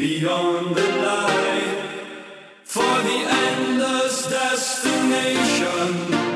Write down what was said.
beyond the light for the endless destination.